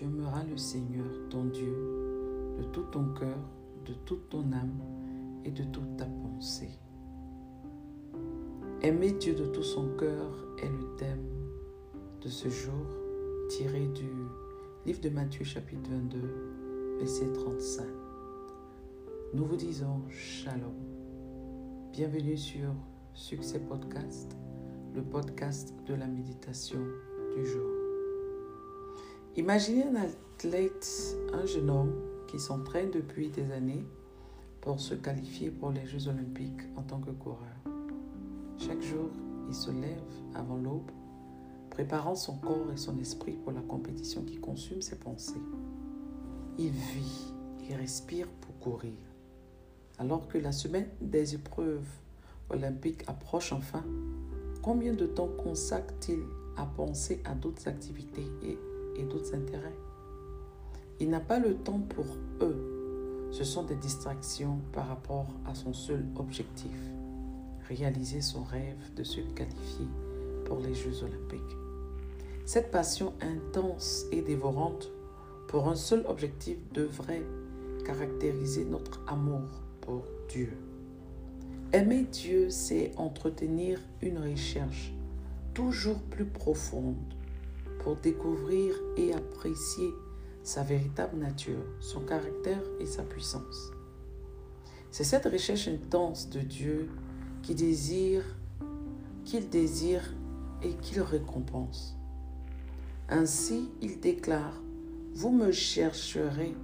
tu aimeras le Seigneur, ton Dieu, de tout ton cœur, de toute ton âme et de toute ta pensée. Aimer Dieu de tout son cœur est le thème de ce jour tiré du livre de Matthieu chapitre 22, verset 35. Nous vous disons Shalom. Bienvenue sur Succès Podcast, le podcast de la méditation du jour. Imaginez un athlète, un jeune homme qui s'entraîne depuis des années pour se qualifier pour les Jeux olympiques en tant que coureur. Chaque jour, il se lève avant l'aube, préparant son corps et son esprit pour la compétition qui consume ses pensées. Il vit et respire pour courir. Alors que la semaine des épreuves olympiques approche enfin, combien de temps consacre-t-il à penser à d'autres activités et et d'autres intérêts. Il n'a pas le temps pour eux. Ce sont des distractions par rapport à son seul objectif, réaliser son rêve de se qualifier pour les Jeux olympiques. Cette passion intense et dévorante pour un seul objectif devrait caractériser notre amour pour Dieu. Aimer Dieu, c'est entretenir une recherche toujours plus profonde pour découvrir et apprécier sa véritable nature, son caractère et sa puissance. C'est cette recherche intense de Dieu qui désire, qu'il désire et qu'il récompense. Ainsi, il déclare, Vous me chercherez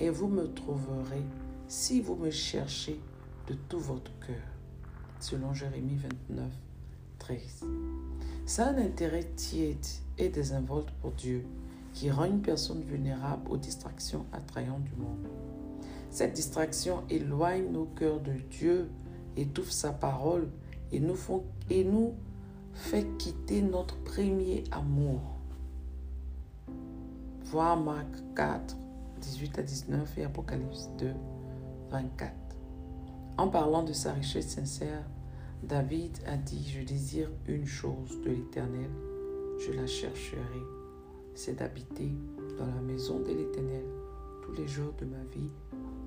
et vous me trouverez si vous me cherchez de tout votre cœur. Selon Jérémie 29, 13. Ça a un intérêt tiède et désinvolte pour Dieu qui rend une personne vulnérable aux distractions attrayantes du monde. Cette distraction éloigne nos cœurs de Dieu, étouffe sa parole et nous, et nous fait quitter notre premier amour. Voir Marc 4, 18 à 19 et Apocalypse 2, 24. En parlant de sa richesse sincère, David a dit, je désire une chose de l'Éternel, je la chercherai, c'est d'habiter dans la maison de l'Éternel tous les jours de ma vie,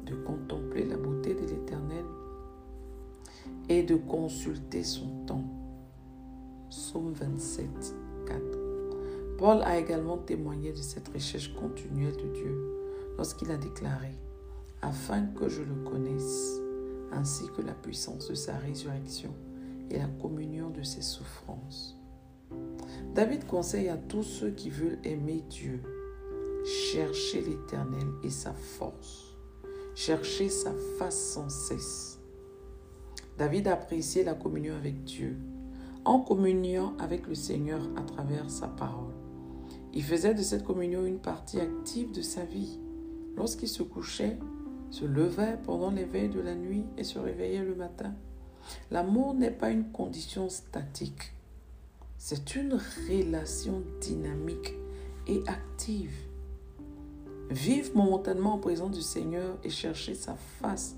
de contempler la beauté de l'Éternel et de consulter son temps. Psaume 27, 4. Paul a également témoigné de cette recherche continuelle de Dieu lorsqu'il a déclaré, afin que je le connaisse, ainsi que la puissance de sa résurrection et la communion de ses souffrances. David conseille à tous ceux qui veulent aimer Dieu, chercher l'Éternel et sa force, chercher sa face sans cesse. David appréciait la communion avec Dieu, en communion avec le Seigneur à travers sa parole. Il faisait de cette communion une partie active de sa vie. Lorsqu'il se couchait, se levait pendant l'éveil de la nuit et se réveillait le matin. L'amour n'est pas une condition statique. C'est une relation dynamique et active. Vivre momentanément en présence du Seigneur et chercher sa face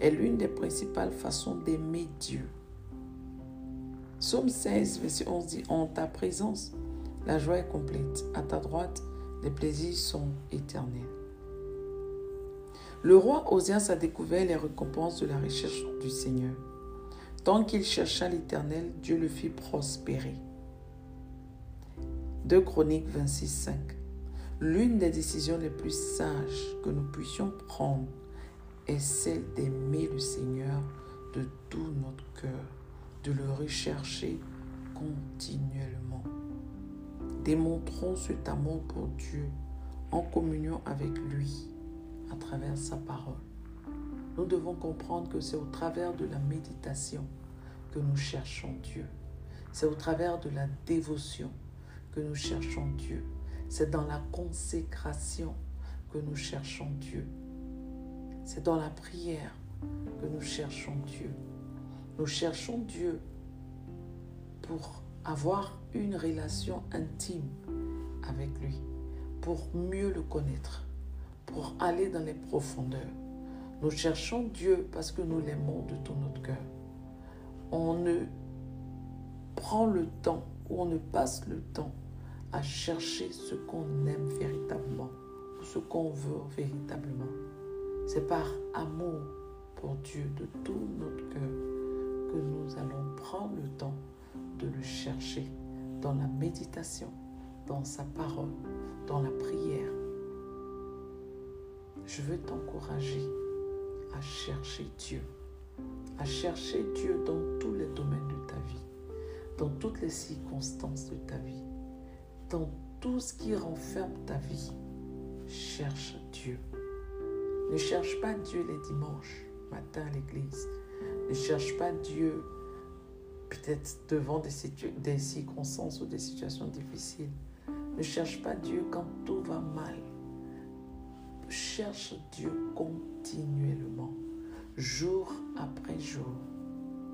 est l'une des principales façons d'aimer Dieu. Psaume 16, verset 11 dit En ta présence, la joie est complète. À ta droite, les plaisirs sont éternels. Le roi Osias a découvert les récompenses de la recherche du Seigneur. Tant qu'il chercha l'Éternel, Dieu le fit prospérer. 2 Chroniques 26, 5. L'une des décisions les plus sages que nous puissions prendre est celle d'aimer le Seigneur de tout notre cœur, de le rechercher continuellement. Démontrons cet amour pour Dieu en communion avec lui à travers sa parole. Nous devons comprendre que c'est au travers de la méditation que nous cherchons Dieu. C'est au travers de la dévotion que nous cherchons Dieu. C'est dans la consécration que nous cherchons Dieu. C'est dans la prière que nous cherchons Dieu. Nous cherchons Dieu pour avoir une relation intime avec lui, pour mieux le connaître, pour aller dans les profondeurs. Nous cherchons Dieu parce que nous l'aimons de tout notre cœur. On ne prend le temps ou on ne passe le temps à chercher ce qu'on aime véritablement, ce qu'on veut véritablement. C'est par amour pour Dieu de tout notre cœur que nous allons prendre le temps de le chercher dans la méditation, dans sa parole, dans la prière. Je veux t'encourager à chercher Dieu, à chercher Dieu dans tous les domaines de ta vie, dans toutes les circonstances de ta vie, dans tout ce qui renferme ta vie. Cherche Dieu. Ne cherche pas Dieu les dimanches matin à l'église. Ne cherche pas Dieu peut-être devant des, circonstances ou des situations difficiles. Ne cherche pas Dieu quand tout va mal. Cherche Dieu continuellement, jour après jour.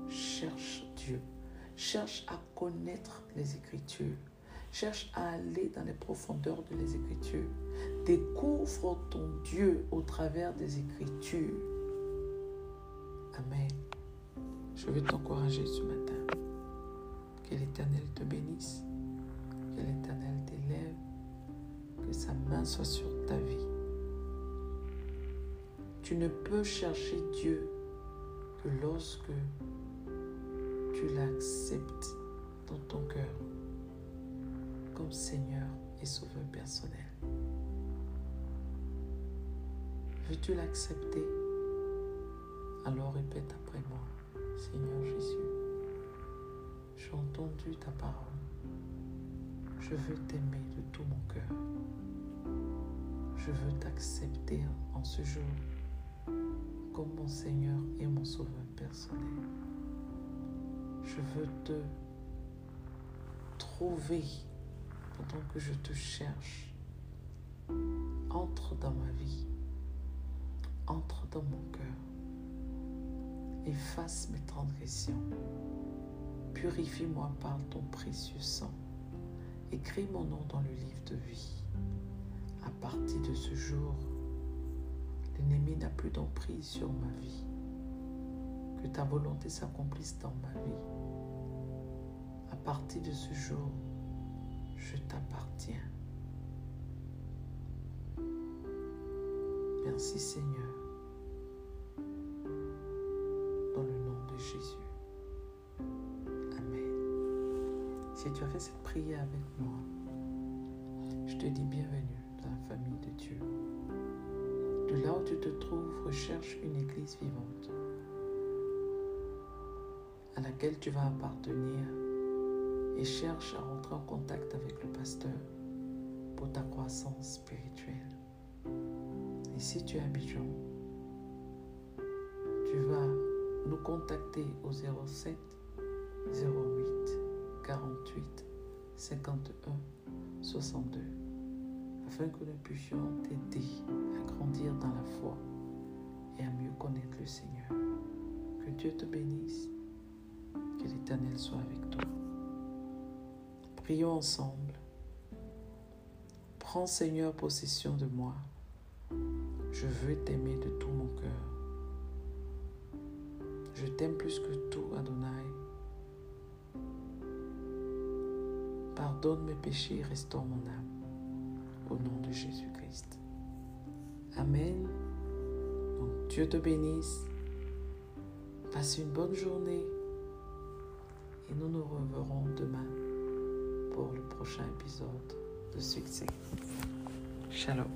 Cherche Dieu. Cherche à connaître les Écritures. Cherche à aller dans les profondeurs de les Écritures. Découvre ton Dieu au travers des Écritures. Amen. Je veux t'encourager ce matin. Que l'Éternel te bénisse. Que l'Éternel t'élève. Que sa main soit sur ta vie. Tu ne peux chercher Dieu que lorsque tu l'acceptes dans ton cœur Seigneur et Sauveur personnel. Veux-tu l'accepter? Alors répète après moi, Seigneur Jésus, j'ai entendu ta parole? Je veux t'aimer de tout mon cœur. Je veux t'accepter en ce jour comme mon Seigneur et mon Sauveur personnel. Je veux te trouver pendant que je te cherche. Entre dans ma vie. Entre dans mon cœur. Efface mes transgressions. Purifie-moi par ton précieux sang. Écris mon nom dans le livre de vie. À partir de ce jour, l'ennemi n'a plus d'emprise sur ma vie. Que ta volonté s'accomplisse dans ma vie. À partir de ce jour, je t'appartiens. Merci Seigneur. Dans le nom de Jésus. Amen. Si tu as fait cette prière avec moi, je te dis bienvenue dans la famille de Dieu. De là où tu te trouves, recherche une église vivante à laquelle tu vas appartenir et cherche à rentrer en contact avec le pasteur pour ta croissance spirituelle. Et si tu es Abidjan, tu vas nous contacter au 07 08 48 51 62 afin que nous puissions t'aider à grandir dans la foi et à mieux connaître le Seigneur. Que Dieu te bénisse, que l'Éternel soit avec toi. Prions ensemble. Prends Seigneur possession de moi. Je veux t'aimer de tout mon cœur. Je t'aime plus que tout, Adonai. Pardonne mes péchés et restaure mon âme. Au nom de Jésus-Christ. Amen. Dieu te bénisse. Passe une bonne journée. Et nous nous reverrons demain pour le prochain épisode de Succès. Shalom.